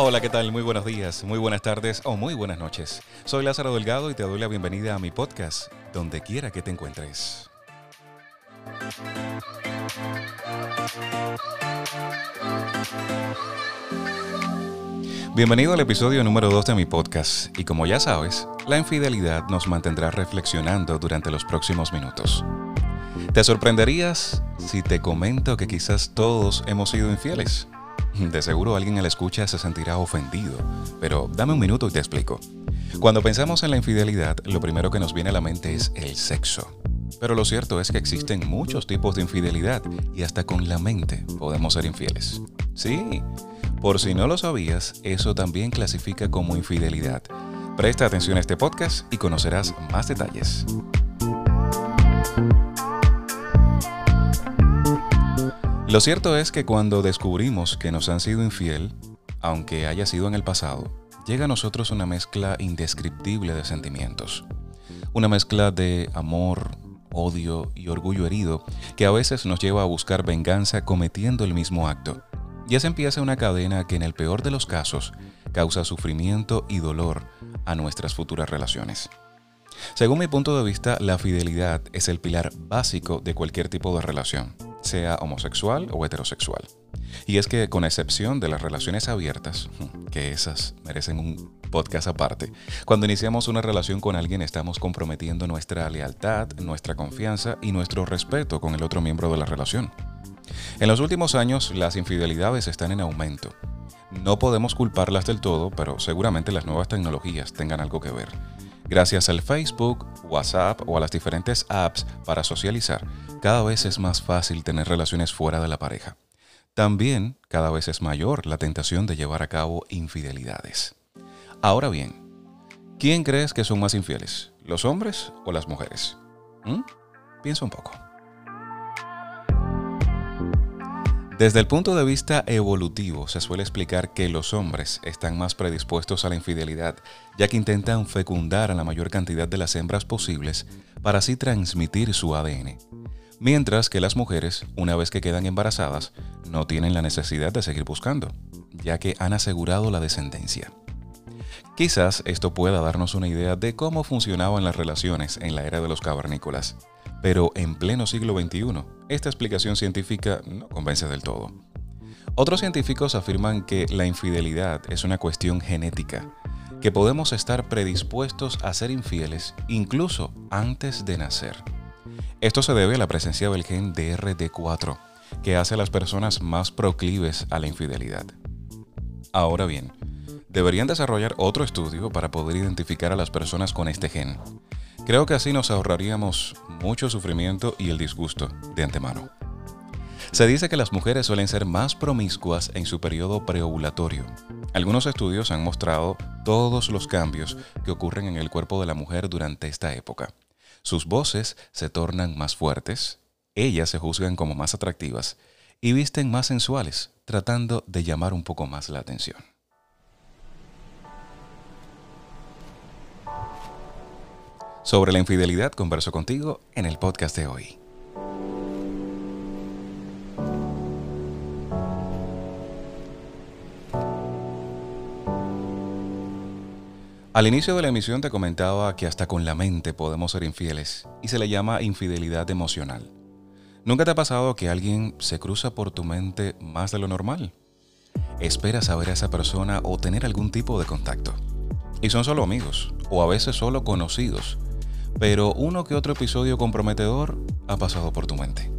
Hola, ¿qué tal? Muy buenos días, muy buenas tardes o muy buenas noches. Soy Lázaro Delgado y te doy la bienvenida a mi podcast, donde quiera que te encuentres. Bienvenido al episodio número 2 de mi podcast y como ya sabes, la infidelidad nos mantendrá reflexionando durante los próximos minutos. ¿Te sorprenderías si te comento que quizás todos hemos sido infieles? De seguro alguien a la escucha se sentirá ofendido, pero dame un minuto y te explico. Cuando pensamos en la infidelidad, lo primero que nos viene a la mente es el sexo. Pero lo cierto es que existen muchos tipos de infidelidad y hasta con la mente podemos ser infieles. Sí, por si no lo sabías, eso también clasifica como infidelidad. Presta atención a este podcast y conocerás más detalles. Lo cierto es que cuando descubrimos que nos han sido infiel, aunque haya sido en el pasado, llega a nosotros una mezcla indescriptible de sentimientos. Una mezcla de amor, odio y orgullo herido que a veces nos lleva a buscar venganza cometiendo el mismo acto. Y así empieza una cadena que en el peor de los casos causa sufrimiento y dolor a nuestras futuras relaciones. Según mi punto de vista, la fidelidad es el pilar básico de cualquier tipo de relación sea homosexual o heterosexual. Y es que con excepción de las relaciones abiertas, que esas merecen un podcast aparte, cuando iniciamos una relación con alguien estamos comprometiendo nuestra lealtad, nuestra confianza y nuestro respeto con el otro miembro de la relación. En los últimos años las infidelidades están en aumento. No podemos culparlas del todo, pero seguramente las nuevas tecnologías tengan algo que ver. Gracias al Facebook, WhatsApp o a las diferentes apps para socializar, cada vez es más fácil tener relaciones fuera de la pareja. También cada vez es mayor la tentación de llevar a cabo infidelidades. Ahora bien, ¿quién crees que son más infieles? ¿Los hombres o las mujeres? ¿Mm? Piensa un poco. Desde el punto de vista evolutivo, se suele explicar que los hombres están más predispuestos a la infidelidad, ya que intentan fecundar a la mayor cantidad de las hembras posibles para así transmitir su ADN. Mientras que las mujeres, una vez que quedan embarazadas, no tienen la necesidad de seguir buscando, ya que han asegurado la descendencia. Quizás esto pueda darnos una idea de cómo funcionaban las relaciones en la era de los cavernícolas. Pero en pleno siglo XXI, esta explicación científica no convence del todo. Otros científicos afirman que la infidelidad es una cuestión genética, que podemos estar predispuestos a ser infieles incluso antes de nacer. Esto se debe a la presencia del gen DRD4, que hace a las personas más proclives a la infidelidad. Ahora bien, deberían desarrollar otro estudio para poder identificar a las personas con este gen, Creo que así nos ahorraríamos mucho sufrimiento y el disgusto de antemano. Se dice que las mujeres suelen ser más promiscuas en su periodo preovulatorio. Algunos estudios han mostrado todos los cambios que ocurren en el cuerpo de la mujer durante esta época. Sus voces se tornan más fuertes, ellas se juzgan como más atractivas y visten más sensuales, tratando de llamar un poco más la atención. Sobre la infidelidad converso contigo en el podcast de hoy. Al inicio de la emisión te comentaba que hasta con la mente podemos ser infieles y se le llama infidelidad emocional. ¿Nunca te ha pasado que alguien se cruza por tu mente más de lo normal? Esperas saber a esa persona o tener algún tipo de contacto. Y son solo amigos, o a veces solo conocidos, pero uno que otro episodio comprometedor ha pasado por tu mente.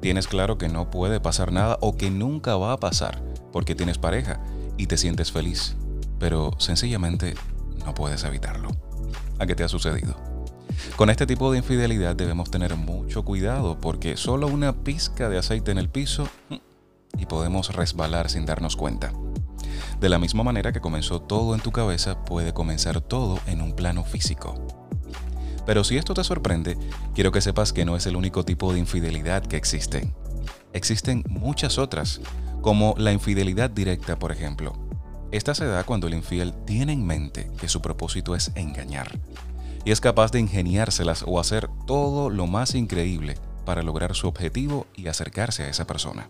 Tienes claro que no puede pasar nada o que nunca va a pasar porque tienes pareja y te sientes feliz, pero sencillamente no puedes evitarlo. ¿A qué te ha sucedido? Con este tipo de infidelidad debemos tener mucho cuidado porque solo una pizca de aceite en el piso mm, y podemos resbalar sin darnos cuenta. De la misma manera que comenzó todo en tu cabeza, puede comenzar todo en un plano físico. Pero si esto te sorprende, quiero que sepas que no es el único tipo de infidelidad que existe. existen muchas otras, como la infidelidad directa, por ejemplo. Esta se da cuando el infiel tiene en mente que su propósito es engañar y es capaz de ingeniárselas o hacer todo lo más increíble para lograr su objetivo y acercarse a esa persona.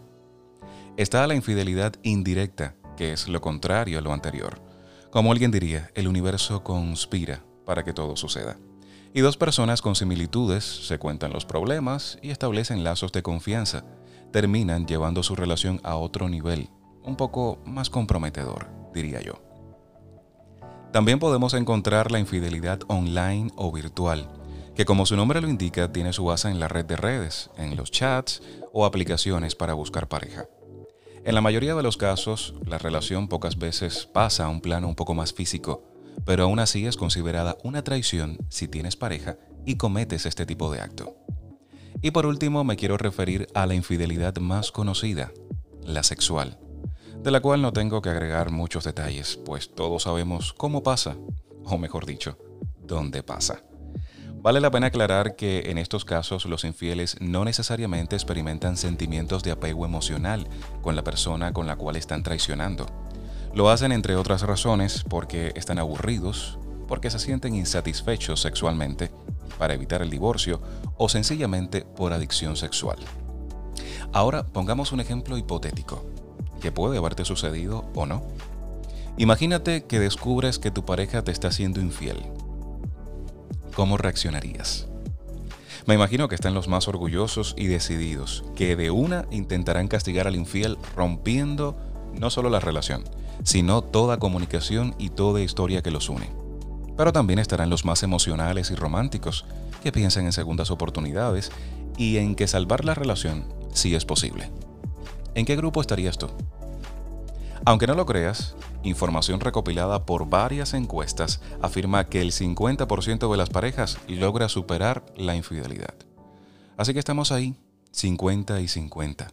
Está la infidelidad indirecta, que es lo contrario a lo anterior. Como alguien diría, el universo conspira para que todo suceda. Y dos personas con similitudes se cuentan los problemas y establecen lazos de confianza. Terminan llevando su relación a otro nivel, un poco más comprometedor, diría yo. También podemos encontrar la infidelidad online o virtual, que como su nombre lo indica tiene su base en la red de redes, en los chats o aplicaciones para buscar pareja. En la mayoría de los casos, la relación pocas veces pasa a un plano un poco más físico, pero aún así es considerada una traición si tienes pareja y cometes este tipo de acto. Y por último me quiero referir a la infidelidad más conocida, la sexual, de la cual no tengo que agregar muchos detalles, pues todos sabemos cómo pasa, o mejor dicho, dónde pasa. Vale la pena aclarar que en estos casos los infieles no necesariamente experimentan sentimientos de apego emocional con la persona con la cual están traicionando. Lo hacen entre otras razones porque están aburridos, porque se sienten insatisfechos sexualmente, para evitar el divorcio o sencillamente por adicción sexual. Ahora pongamos un ejemplo hipotético, que puede haberte sucedido o no. Imagínate que descubres que tu pareja te está siendo infiel. ¿Cómo reaccionarías? Me imagino que están los más orgullosos y decididos, que de una intentarán castigar al infiel rompiendo no solo la relación, sino toda comunicación y toda historia que los une. Pero también estarán los más emocionales y románticos, que piensan en segundas oportunidades y en que salvar la relación sí es posible. ¿En qué grupo estarías tú? Aunque no lo creas, información recopilada por varias encuestas afirma que el 50% de las parejas logra superar la infidelidad. Así que estamos ahí, 50 y 50.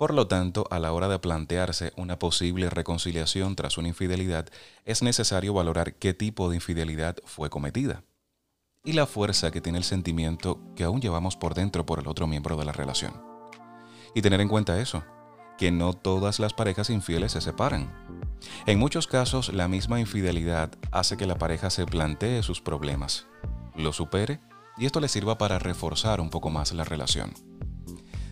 Por lo tanto, a la hora de plantearse una posible reconciliación tras una infidelidad, es necesario valorar qué tipo de infidelidad fue cometida y la fuerza que tiene el sentimiento que aún llevamos por dentro por el otro miembro de la relación. Y tener en cuenta eso, que no todas las parejas infieles se separan. En muchos casos, la misma infidelidad hace que la pareja se plantee sus problemas, lo supere y esto le sirva para reforzar un poco más la relación.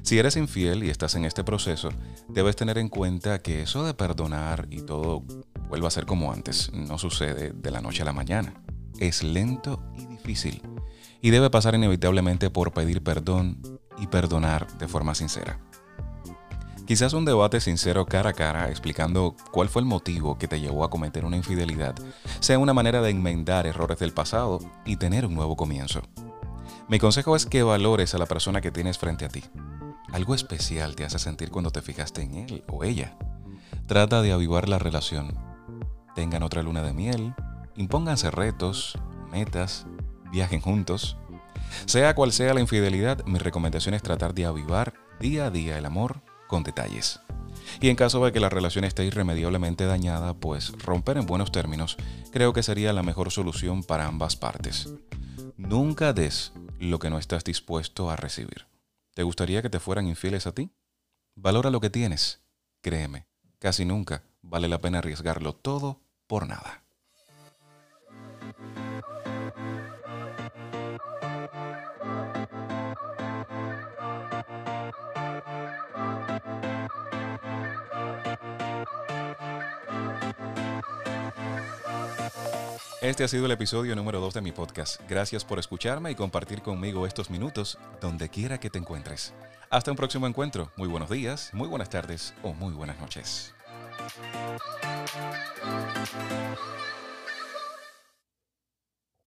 Si eres infiel y estás en este proceso, debes tener en cuenta que eso de perdonar y todo vuelva a ser como antes no sucede de la noche a la mañana. Es lento y difícil y debe pasar inevitablemente por pedir perdón y perdonar de forma sincera. Quizás un debate sincero cara a cara explicando cuál fue el motivo que te llevó a cometer una infidelidad sea una manera de enmendar errores del pasado y tener un nuevo comienzo. Mi consejo es que valores a la persona que tienes frente a ti algo especial te hace sentir cuando te fijaste en él o ella. Trata de avivar la relación. Tengan otra luna de miel, impónganse retos, metas, viajen juntos. Sea cual sea la infidelidad, mi recomendación es tratar de avivar día a día el amor con detalles. Y en caso de que la relación esté irremediablemente dañada, pues romper en buenos términos creo que sería la mejor solución para ambas partes. Nunca des lo que no estás dispuesto a recibir. ¿Te gustaría que te fueran infieles a ti? Valora lo que tienes. Créeme, casi nunca vale la pena arriesgarlo todo por nada. Este ha sido el episodio número 2 de mi podcast. Gracias por escucharme y compartir conmigo estos minutos donde quiera que te encuentres. Hasta un próximo encuentro. Muy buenos días, muy buenas tardes o muy buenas noches.